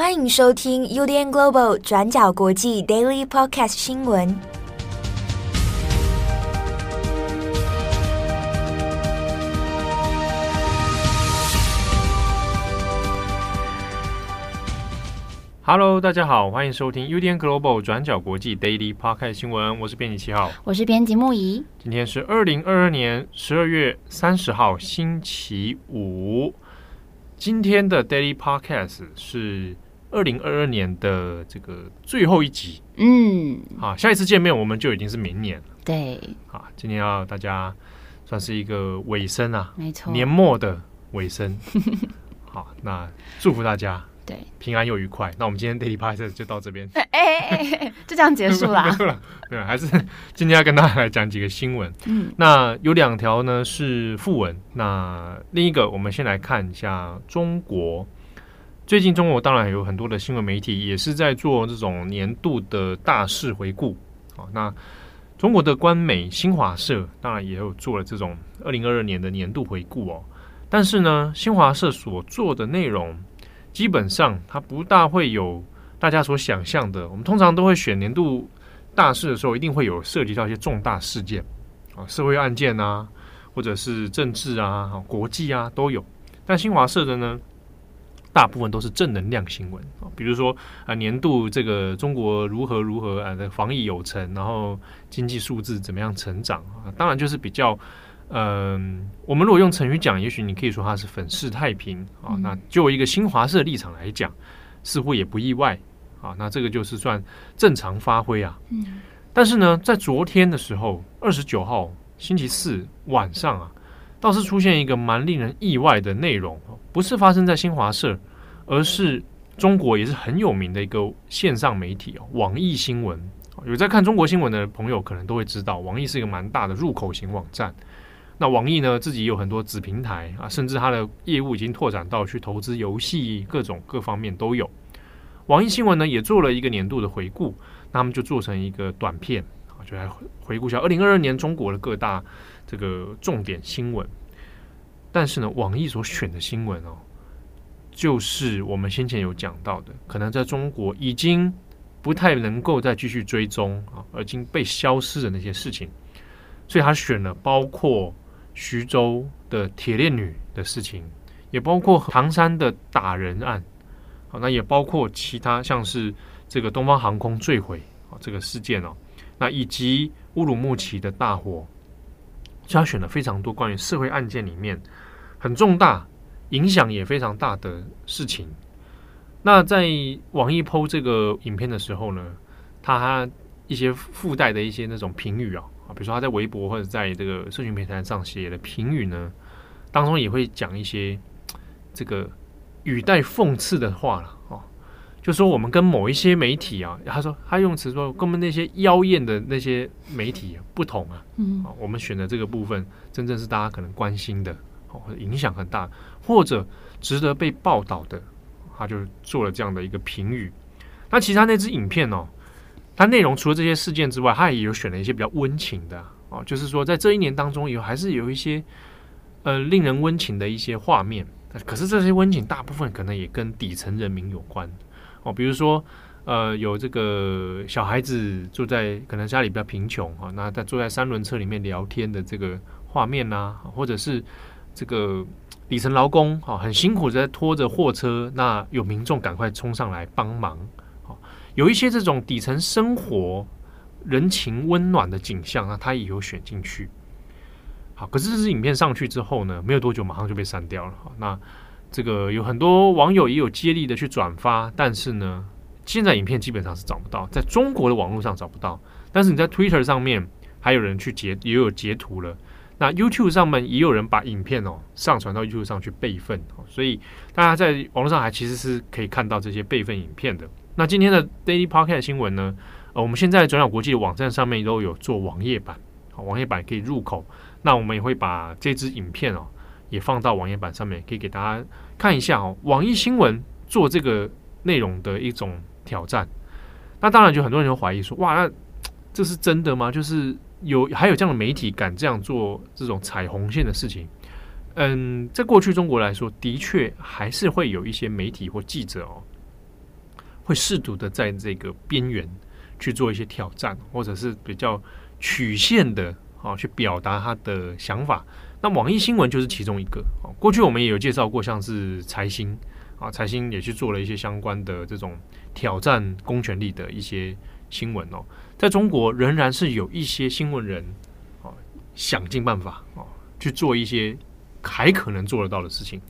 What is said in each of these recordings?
欢迎收听 UDN Global 转角国际 Daily Podcast 新闻。Hello，大家好，欢迎收听 UDN Global 转角国际 Daily Podcast 新闻。我是编辑七号，我是编辑木仪。今天是二零二二年十二月三十号，星期五。今天的 Daily Podcast 是二零二二年的这个最后一集。嗯，好，下一次见面我们就已经是明年了。对，好，今天要大家算是一个尾声啊，没错，年末的尾声。好，那祝福大家。对，平安又愉快。那我们今天 Daily 就到这边。哎哎哎，就这样结束啦。对，还是今天要跟大家来讲几个新闻。嗯，那有两条呢是副文。那另一个，我们先来看一下中国。最近中国当然有很多的新闻媒体也是在做这种年度的大事回顾。好，那中国的官媒新华社当然也有做了这种二零二二年的年度回顾哦。但是呢，新华社所做的内容。基本上，它不大会有大家所想象的。我们通常都会选年度大事的时候，一定会有涉及到一些重大事件啊，社会案件啊，或者是政治啊、国际啊都有。但新华社的呢，大部分都是正能量新闻啊，比如说啊，年度这个中国如何如何啊的防疫有成，然后经济数字怎么样成长啊，当然就是比较。嗯，我们如果用成语讲，也许你可以说它是粉饰太平啊。那就一个新华社立场来讲，似乎也不意外啊。那这个就是算正常发挥啊。嗯。但是呢，在昨天的时候，二十九号星期四晚上啊，倒是出现一个蛮令人意外的内容，不是发生在新华社，而是中国也是很有名的一个线上媒体哦，网易新闻。有在看中国新闻的朋友可能都会知道，网易是一个蛮大的入口型网站。那网易呢，自己有很多子平台啊，甚至它的业务已经拓展到去投资游戏，各种各方面都有。网易新闻呢也做了一个年度的回顾，那他们就做成一个短片，就来回顾一下二零二二年中国的各大这个重点新闻。但是呢，网易所选的新闻哦，就是我们先前有讲到的，可能在中国已经不太能够再继续追踪啊，已经被消失的那些事情，所以他选了包括。徐州的铁链女的事情，也包括唐山的打人案，好，那也包括其他像是这个东方航空坠毁啊这个事件哦，那以及乌鲁木齐的大火，他选了非常多关于社会案件里面很重大、影响也非常大的事情。那在网易 PO 这个影片的时候呢，他一些附带的一些那种评语啊。比如说他在微博或者在这个社群平台上写的评语呢，当中也会讲一些这个语带讽刺的话了，就说我们跟某一些媒体啊，他说他用词说跟我们那些妖艳的那些媒体不同啊，嗯，我们选的这个部分真正是大家可能关心的哦，影响很大或者值得被报道的，他就做了这样的一个评语。那其他那支影片哦。它内容除了这些事件之外，它也有选了一些比较温情的哦，就是说在这一年当中有还是有一些呃令人温情的一些画面。可是这些温情大部分可能也跟底层人民有关哦，比如说呃有这个小孩子住在可能家里比较贫穷啊，那在坐在三轮车里面聊天的这个画面呐、或者是这个底层劳工啊很辛苦在拖着货车，那有民众赶快冲上来帮忙。有一些这种底层生活、人情温暖的景象，那他也有选进去。好，可是这支影片上去之后呢，没有多久马上就被删掉了。好，那这个有很多网友也有接力的去转发，但是呢，现在影片基本上是找不到，在中国的网络上找不到。但是你在 Twitter 上面还有人去截，也有截图了。那 YouTube 上面也有人把影片哦上传到 YouTube 上去备份，所以大家在网络上还其实是可以看到这些备份影片的。那今天的 Daily Podcast 新闻呢？呃，我们现在转角国际的网站上面都有做网页版，好，网页版可以入口。那我们也会把这支影片哦，也放到网页版上面，可以给大家看一下哦。网易新闻做这个内容的一种挑战。那当然，就很多人就怀疑说，哇，那 这是真的吗？就是有还有这样的媒体敢这样做这种踩红线的事情？嗯，在过去中国来说，的确还是会有一些媒体或记者哦。会试图的在这个边缘去做一些挑战，或者是比较曲线的啊去表达他的想法。那网易新闻就是其中一个。过去我们也有介绍过，像是财新啊，财新也去做了一些相关的这种挑战公权力的一些新闻哦。在中国仍然是有一些新闻人啊，想尽办法啊去做一些还可能做得到的事情。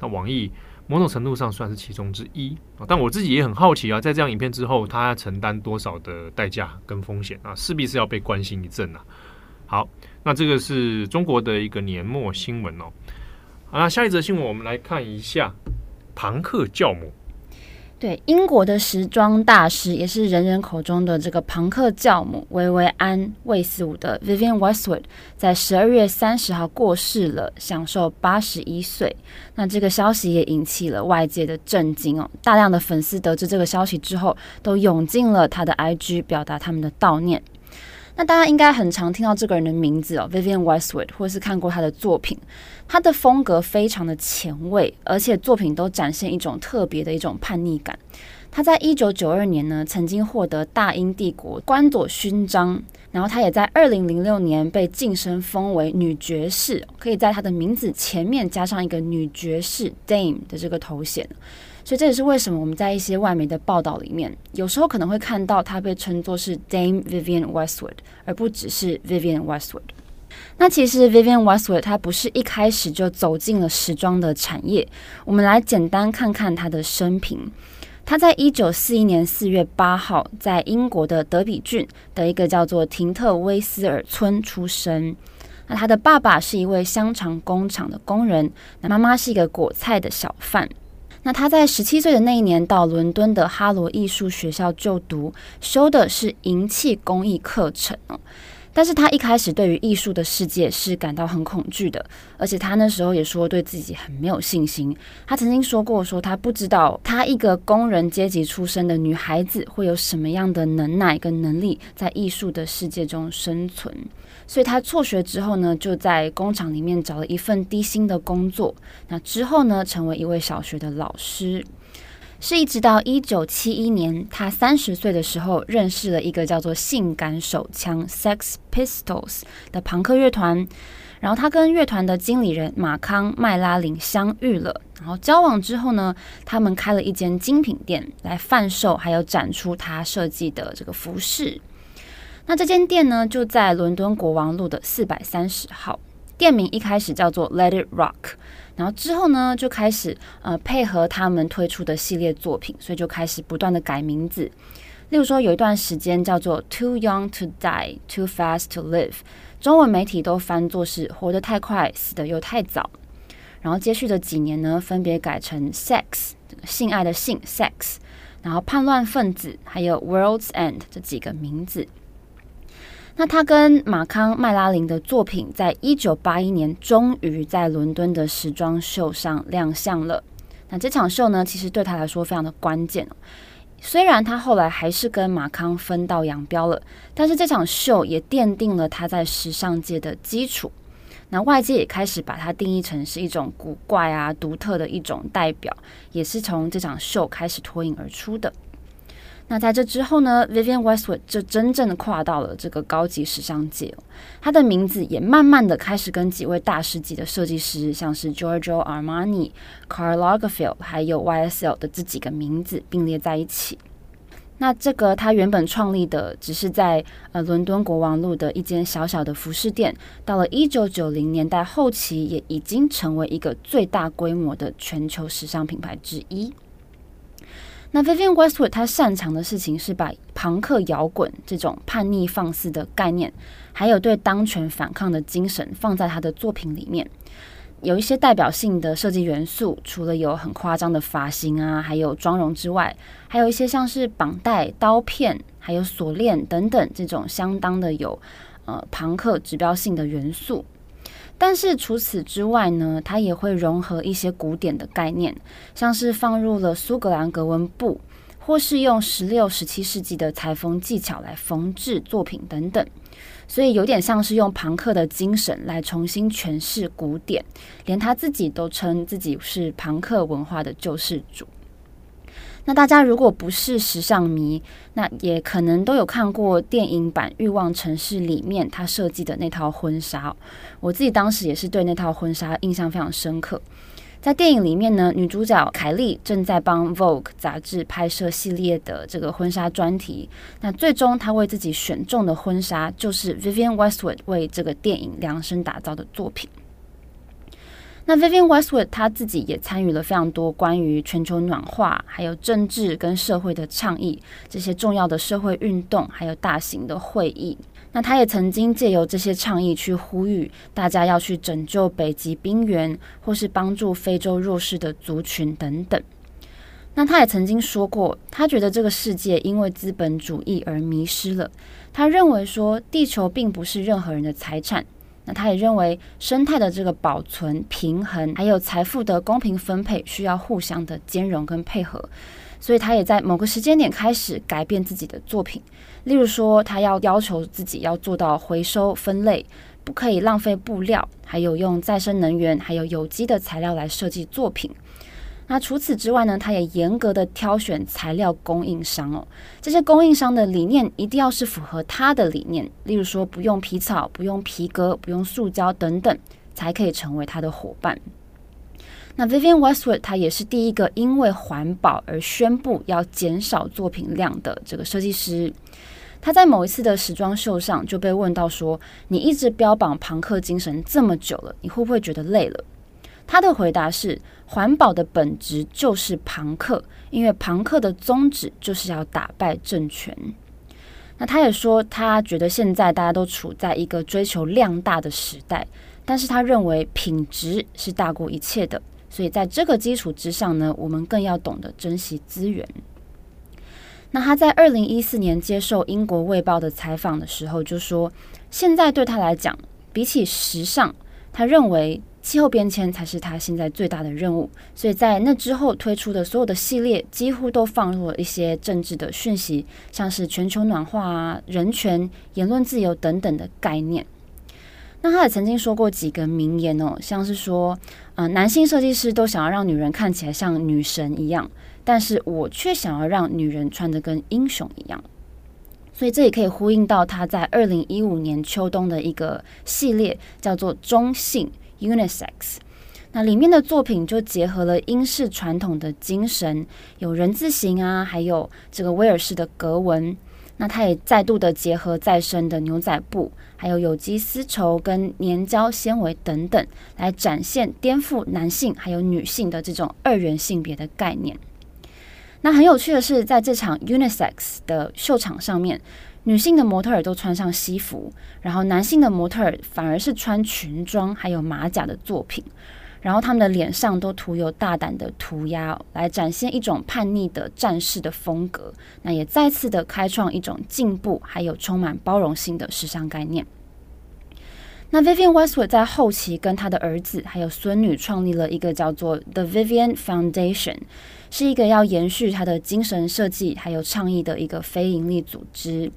那网易。某种程度上算是其中之一啊，但我自己也很好奇啊，在这样影片之后，他要承担多少的代价跟风险啊，势必是要被关心一阵啊。好，那这个是中国的一个年末新闻哦。好，那下一则新闻我们来看一下庞克教母。对，英国的时装大师，也是人人口中的这个庞克教母维维安·魏斯伍德 （Vivienne Westwood） 在十二月三十号过世了，享寿八十一岁。那这个消息也引起了外界的震惊哦，大量的粉丝得知这个消息之后，都涌进了他的 IG，表达他们的悼念。那大家应该很常听到这个人的名字哦，Vivienne Westwood，或是看过他的作品。他的风格非常的前卫，而且作品都展现一种特别的一种叛逆感。他在一九九二年呢，曾经获得大英帝国官佐勋章，然后他也在二零零六年被晋升封为女爵士，可以在他的名字前面加上一个女爵士 Dame 的这个头衔。所以这也是为什么我们在一些外媒的报道里面，有时候可能会看到她被称作是 Dame Vivienne Westwood，而不只是 Vivienne Westwood。那其实 Vivienne Westwood 她不是一开始就走进了时装的产业。我们来简单看看她的生平。她在一九四一年四月八号在英国的德比郡的一个叫做廷特威斯尔村出生。那她的爸爸是一位香肠工厂的工人，那妈妈是一个果菜的小贩。那他在十七岁的那一年到伦敦的哈罗艺术学校就读，修的是银器工艺课程哦。但是他一开始对于艺术的世界是感到很恐惧的，而且他那时候也说对自己很没有信心。他曾经说过，说他不知道他一个工人阶级出身的女孩子会有什么样的能耐跟能力在艺术的世界中生存。所以他辍学之后呢，就在工厂里面找了一份低薪的工作。那之后呢，成为一位小学的老师。是一直到一九七一年，他三十岁的时候，认识了一个叫做性感手枪 （Sex Pistols） 的朋克乐团。然后他跟乐团的经理人马康麦拉林相遇了。然后交往之后呢，他们开了一间精品店来贩售，还有展出他设计的这个服饰。那这间店呢，就在伦敦国王路的四百三十号。店名一开始叫做 Let It Rock。然后之后呢，就开始呃配合他们推出的系列作品，所以就开始不断的改名字。例如说，有一段时间叫做 Too Young to Die, Too Fast to Live，中文媒体都翻作是活得太快，死得又太早。然后接续的几年呢，分别改成 Sex，性爱的性 Sex，然后叛乱分子，还有 World's End 这几个名字。那他跟马康麦拉林的作品，在一九八一年终于在伦敦的时装秀上亮相了。那这场秀呢，其实对他来说非常的关键。虽然他后来还是跟马康分道扬镳了，但是这场秀也奠定了他在时尚界的基础。那外界也开始把他定义成是一种古怪啊、独特的一种代表，也是从这场秀开始脱颖而出的。那在这之后呢，Vivienne Westwood 就真正的跨到了这个高级时尚界，她的名字也慢慢的开始跟几位大师级的设计师，像是 Giorgio Armani、Karl Lagerfeld 还有 YSL 的这几个名字并列在一起。那这个他原本创立的只是在呃伦敦国王路的一间小小的服饰店，到了一九九零年代后期，也已经成为一个最大规模的全球时尚品牌之一。那 Vivienne Westwood 她擅长的事情是把朋克摇滚这种叛逆放肆的概念，还有对当权反抗的精神放在她的作品里面。有一些代表性的设计元素，除了有很夸张的发型啊，还有妆容之外，还有一些像是绑带、刀片，还有锁链等等这种相当的有呃朋克指标性的元素。但是除此之外呢，它也会融合一些古典的概念，像是放入了苏格兰格纹布，或是用十六、十七世纪的裁缝技巧来缝制作品等等，所以有点像是用庞克的精神来重新诠释古典，连他自己都称自己是庞克文化的救世主。那大家如果不是时尚迷，那也可能都有看过电影版《欲望城市》里面他设计的那套婚纱。我自己当时也是对那套婚纱印象非常深刻。在电影里面呢，女主角凯莉正在帮 Vogue 杂志拍摄系列的这个婚纱专题。那最终她为自己选中的婚纱，就是 Vivienne Westwood 为这个电影量身打造的作品。那 Vivienne Westwood 她自己也参与了非常多关于全球暖化、还有政治跟社会的倡议，这些重要的社会运动，还有大型的会议。那她也曾经借由这些倡议去呼吁大家要去拯救北极冰原，或是帮助非洲弱势的族群等等。那她也曾经说过，她觉得这个世界因为资本主义而迷失了。她认为说，地球并不是任何人的财产。那他也认为，生态的这个保存、平衡，还有财富的公平分配，需要互相的兼容跟配合。所以，他也在某个时间点开始改变自己的作品。例如说，他要要求自己要做到回收分类，不可以浪费布料，还有用再生能源，还有有机的材料来设计作品。那除此之外呢，他也严格的挑选材料供应商哦。这些供应商的理念一定要是符合他的理念，例如说不用皮草、不用皮革、不用塑胶等等，才可以成为他的伙伴。那 Vivienne Westwood 他也是第一个因为环保而宣布要减少作品量的这个设计师。他在某一次的时装秀上就被问到说：“你一直标榜庞克精神这么久了，你会不会觉得累了？”他的回答是：环保的本质就是庞克，因为庞克的宗旨就是要打败政权。那他也说，他觉得现在大家都处在一个追求量大的时代，但是他认为品质是大过一切的。所以在这个基础之上呢，我们更要懂得珍惜资源。那他在二零一四年接受英国卫报的采访的时候就说，现在对他来讲，比起时尚，他认为。气候变迁才是他现在最大的任务，所以在那之后推出的所有的系列几乎都放入了一些政治的讯息，像是全球暖化啊、人权、言论自由等等的概念。那他也曾经说过几个名言哦，像是说，呃，男性设计师都想要让女人看起来像女神一样，但是我却想要让女人穿得跟英雄一样。所以这也可以呼应到他在二零一五年秋冬的一个系列，叫做中性。Unisex，那里面的作品就结合了英式传统的精神，有人字形啊，还有这个威尔士的格纹。那它也再度的结合再生的牛仔布，还有有机丝绸跟粘胶纤维等等，来展现颠覆男性还有女性的这种二元性别的概念。那很有趣的是，在这场 Unisex 的秀场上面。女性的模特儿都穿上西服，然后男性的模特儿反而是穿裙装还有马甲的作品，然后他们的脸上都涂有大胆的涂鸦，来展现一种叛逆的战士的风格。那也再次的开创一种进步还有充满包容性的时尚概念。那 Vivian Westwood 在后期跟他的儿子还有孙女创立了一个叫做 The Vivian Foundation。是一个要延续他的精神设计还有倡议的一个非营利组织。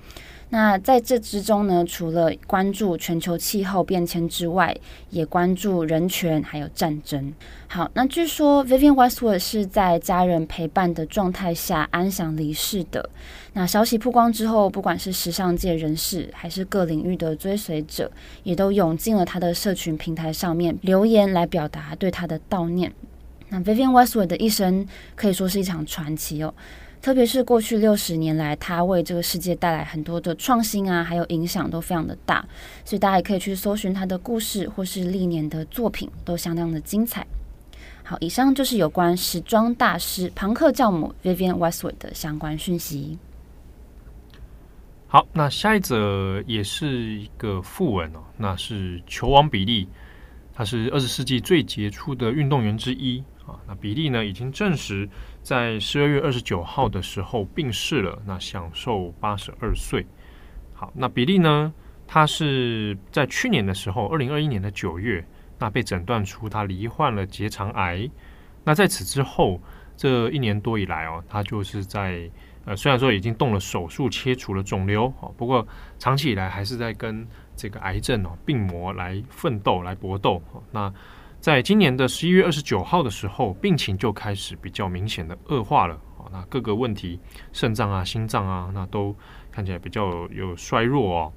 那在这之中呢，除了关注全球气候变迁之外，也关注人权还有战争。好，那据说 Vivian Westwood 是在家人陪伴的状态下安详离世的。那消息曝光之后，不管是时尚界人士还是各领域的追随者，也都涌进了他的社群平台上面留言来表达对他的悼念。那 Vivian Westwood 的一生可以说是一场传奇哦，特别是过去六十年来，他为这个世界带来很多的创新啊，还有影响都非常的大，所以大家也可以去搜寻他的故事或是历年的作品，都相当的精彩。好，以上就是有关时装大师庞克教母 Vivienne Westwood 的相关讯息。好，那下一则也是一个訃闻哦，那是球王比利，他是二十世纪最杰出的运动员之一。啊，那比利呢，已经证实在十二月二十九号的时候病逝了，那享寿八十二岁。好，那比利呢，他是在去年的时候，二零二一年的九月，那被诊断出他罹患了结肠癌。那在此之后，这一年多以来哦，他就是在呃，虽然说已经动了手术切除了肿瘤，哦，不过长期以来还是在跟这个癌症哦病魔来奋斗来搏斗。那在今年的十一月二十九号的时候，病情就开始比较明显的恶化了啊。那各个问题，肾脏啊、心脏啊，那都看起来比较有，衰弱哦。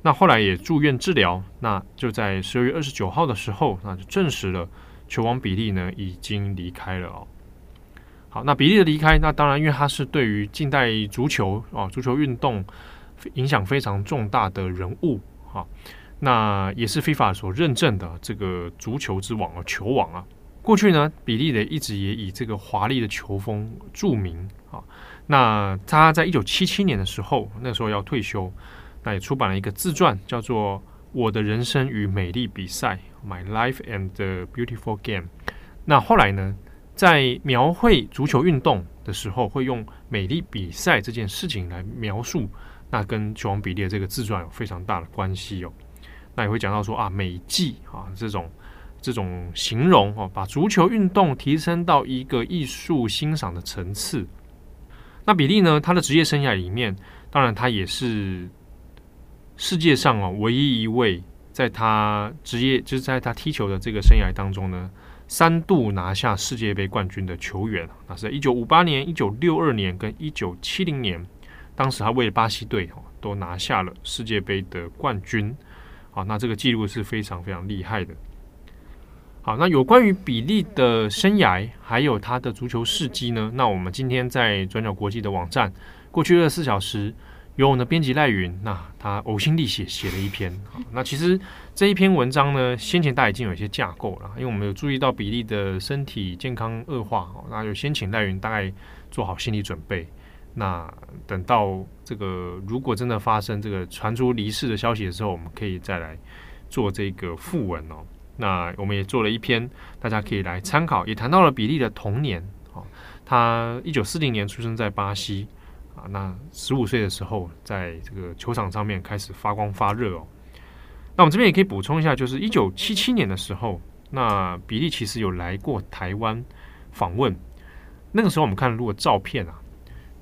那后来也住院治疗，那就在十二月二十九号的时候，那就证实了球王比利呢已经离开了哦。好，那比利的离开，那当然因为他是对于近代足球啊、足球运动影响非常重大的人物啊。那也是 FIFA 所认证的这个足球之王啊，球王啊。过去呢，比利的一直也以这个华丽的球风著名啊。那他在一九七七年的时候，那时候要退休，那也出版了一个自传，叫做《我的人生与美丽比赛》（My Life and the Beautiful Game）。那后来呢，在描绘足球运动的时候，会用美丽比赛这件事情来描述，那跟球王比利的这个自传有非常大的关系哦。那也会讲到说啊，美技啊这种这种形容哦，把足球运动提升到一个艺术欣赏的层次。那比利呢，他的职业生涯里面，当然他也是世界上哦唯一一位在他职业就是在他踢球的这个生涯当中呢，三度拿下世界杯冠军的球员。那是在一九五八年、一九六二年跟一九七零年，当时他为了巴西队哦都拿下了世界杯的冠军。好，那这个记录是非常非常厉害的。好，那有关于比利的生涯，还有他的足球事迹呢？那我们今天在转角国际的网站，过去二十四小时，由我们的编辑赖云，那他呕心沥血写了一篇。好，那其实这一篇文章呢，先前大已经有一些架构了，因为我们有注意到比利的身体健康恶化，那就先请赖云大概做好心理准备。那等到这个如果真的发生这个传出离世的消息的时候，我们可以再来做这个附文哦。那我们也做了一篇，大家可以来参考，也谈到了比利的童年哦。他一九四零年出生在巴西啊，那十五岁的时候在这个球场上面开始发光发热哦。那我们这边也可以补充一下，就是一九七七年的时候，那比利其实有来过台湾访问，那个时候我们看如果照片啊。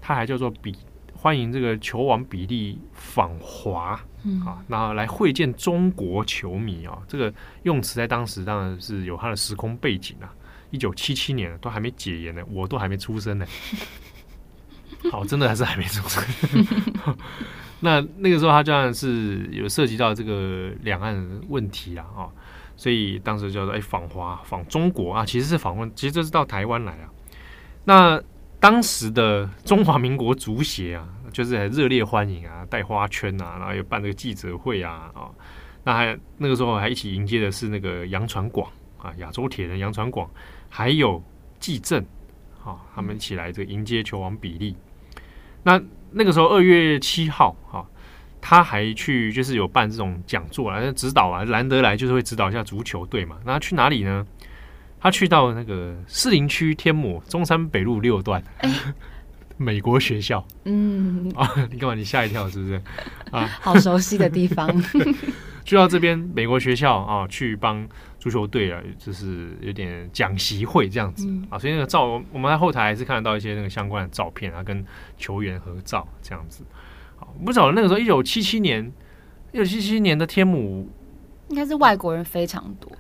他还叫做比欢迎这个球王比利访华，嗯啊，然后来会见中国球迷啊，这个用词在当时当然是有它的时空背景啊。一九七七年都还没解严呢，我都还没出生呢。好，真的还是还没出生。那那个时候他当然是有涉及到这个两岸问题啊，啊，所以当时叫做哎访华访中国啊，其实是访问，其实这是到台湾来啊。那当时的中华民国足协啊，就是很热烈欢迎啊，带花圈啊，然后又办这个记者会啊，啊，那还那个时候还一起迎接的是那个杨传广啊，亚洲铁人杨传广，还有纪政，啊，他们一起来这个迎接球王比利。那那个时候二月七号，啊，他还去就是有办这种讲座啊，指导啊，难得来就是会指导一下足球队嘛。那他去哪里呢？他去到那个士林区天母中山北路六段，欸、美国学校。嗯啊，你干嘛？你吓一跳是不是？啊，好熟悉的地方。去到这边美国学校啊，去帮足球队啊，就是有点讲习会这样子、嗯、啊。所以那个照，我们在后台还是看得到一些那个相关的照片啊，跟球员合照这样子。好，不晓得那个时候，一九七七年，一九七七年的天母，应该是外国人非常多。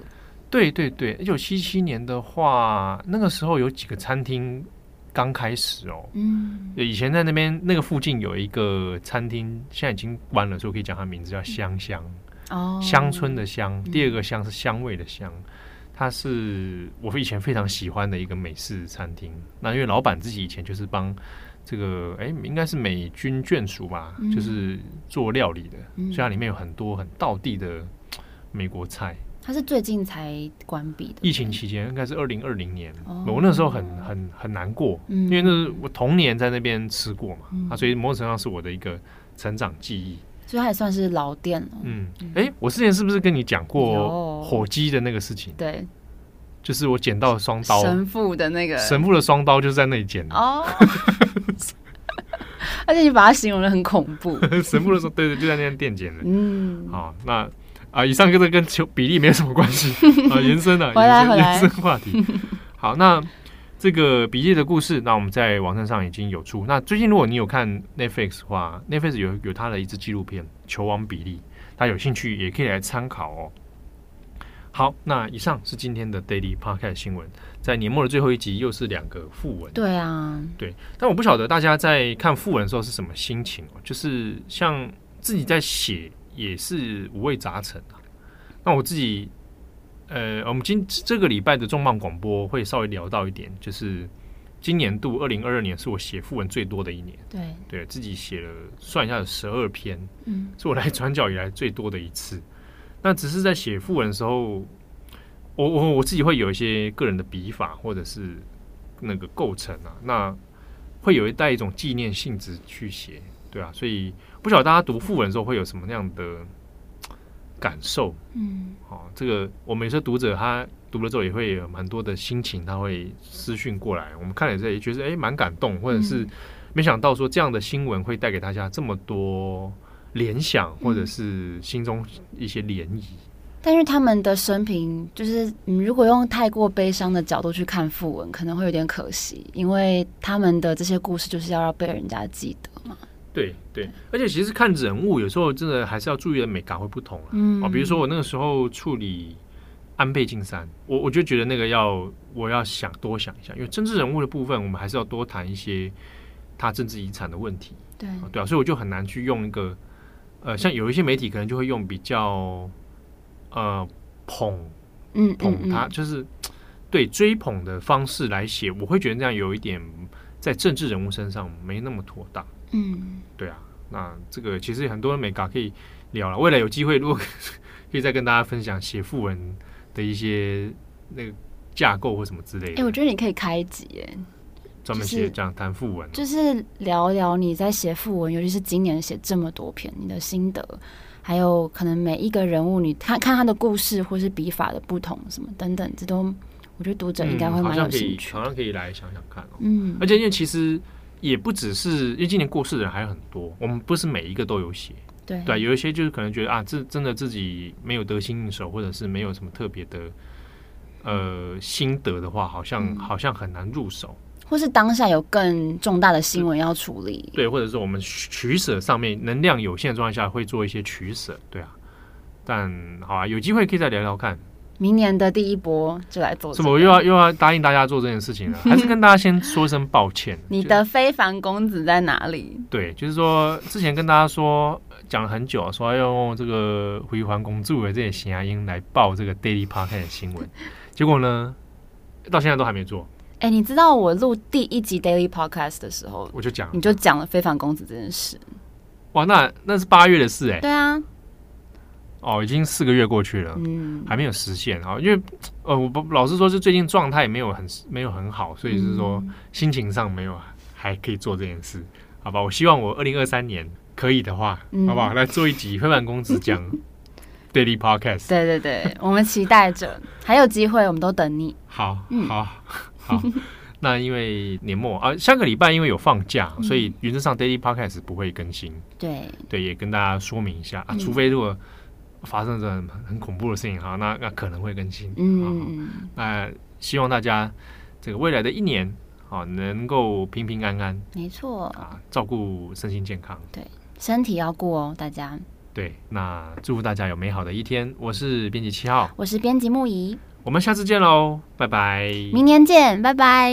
对对对，一九七七年的话，那个时候有几个餐厅刚开始哦。嗯，以前在那边那个附近有一个餐厅，现在已经关了，所以我可以讲它名字叫香香。哦，乡村的乡，第二个香是香味的香，它是我以前非常喜欢的一个美式餐厅。那因为老板自己以前就是帮这个，哎，应该是美军眷属吧，嗯、就是做料理的，所以它里面有很多很道地的美国菜。它是最近才关闭的。疫情期间应该是二零二零年，哦、我那时候很很很难过，嗯、因为那是我童年在那边吃过嘛，嗯、啊，所以某种程度上是我的一个成长记忆，所以它也算是老店了。嗯，哎、欸，我之前是不是跟你讲过火鸡的那个事情？对，就是我捡到双刀，神父的那个。神父的双刀就是在那里捡的。哦，而且你把它形容的很恐怖，神父的时候，对对，就在那间店捡的。嗯，好，那。啊，以上跟这跟球比例没有什么关系 啊，延伸了，回来回来延伸话题。好，那这个比利的故事，那我们在网站上已经有出。那最近如果你有看 Netflix 的话，Netflix 有有他的一支纪录片《球王比利》，大家有兴趣也可以来参考哦。好，那以上是今天的 Daily Podcast 新闻，在年末的最后一集又是两个副文。对啊，对，但我不晓得大家在看副文的时候是什么心情哦，就是像自己在写也是五味杂陈啊。那我自己，呃，我们今这个礼拜的重磅广播会稍微聊到一点，就是今年度二零二二年是我写副文最多的一年。对，对自己写了算一下有十二篇，嗯，是我来转角以来最多的一次。那只是在写副文的时候，我我我自己会有一些个人的笔法或者是那个构成啊，那会有一带一种纪念性质去写，对啊，所以不晓得大家读副文的时候会有什么那样的感受？嗯，哦，这个我们有些读者他读了之后也会有蛮多的心情，他会私讯过来，我们看了之后也觉得哎蛮感动，或者是没想到说这样的新闻会带给大家这么多。联想，或者是心中一些涟漪，但是他们的生平，就是你如果用太过悲伤的角度去看訃闻，可能会有点可惜，因为他们的这些故事就是要让被人家记得嘛。对对，而且其实看人物有时候真的还是要注意的美感会不同啊。嗯，哦，比如说我那个时候处理安倍晋三，我我就觉得那个要我要想多想一下，因为政治人物的部分，我们还是要多谈一些他政治遗产的问题。对，对啊，所以我就很难去用一个。呃，像有一些媒体可能就会用比较呃捧，嗯，捧他，就是对追捧的方式来写，我会觉得这样有一点在政治人物身上没那么妥当。嗯，对啊，那这个其实很多人没搞可以聊了，未来有机会如果 可以再跟大家分享写副文的一些那个架构或什么之类的。哎，我觉得你可以开一集耶。专门写讲谈副文，就是聊聊你在写副文，尤其是今年写这么多篇，你的心得，还有可能每一个人物，你看看他的故事或是笔法的不同，什么等等，这都我觉得读者应该会蛮有兴趣，嗯，好像可以来想想看哦。嗯，而且因为其实也不只是，因为今年过世的人还有很多，我们不是每一个都有写，对对，有一些就是可能觉得啊，这真的自己没有得心应手，或者是没有什么特别的呃心得的话，好像、嗯、好像很难入手。或是当下有更重大的新闻要处理，对，或者是我们取舍上面能量有限的状态下会做一些取舍，对啊。但好啊，有机会可以再聊聊看。明年的第一波就来做，是不？我又要又要答应大家做这件事情了，还是跟大家先说一声抱歉。你的非凡公子在哪里？对，就是说之前跟大家说讲了很久，说要用这个回环公主的这些声音来报这个 Daily Podcast 的新闻，结果呢，到现在都还没做。哎、欸，你知道我录第一集 Daily Podcast 的时候，我就讲，你就讲了非凡公子这件事。哇，那那是八月的事哎、欸。对啊。哦，已经四个月过去了，嗯，还没有实现啊。因为呃，我老实说，是最近状态没有很没有很好，所以是说心情上没有还可以做这件事，好吧？我希望我二零二三年可以的话，嗯、好不好？来做一集非凡公子讲 Daily Podcast。对对对，我们期待着，还有机会，我们都等你。好，好。好，那因为年末啊，下个礼拜因为有放假，嗯、所以原则上 Daily Podcast 不会更新。对对，也跟大家说明一下啊，除非如果发生这很很恐怖的事情哈，那那可能会更新。嗯，那希望大家这个未来的一年啊，能够平平安安。没错啊，照顾身心健康。对，身体要顾哦，大家。对，那祝福大家有美好的一天。我是编辑七号，我是编辑木仪。我们下次见喽，拜拜！明年见，拜拜！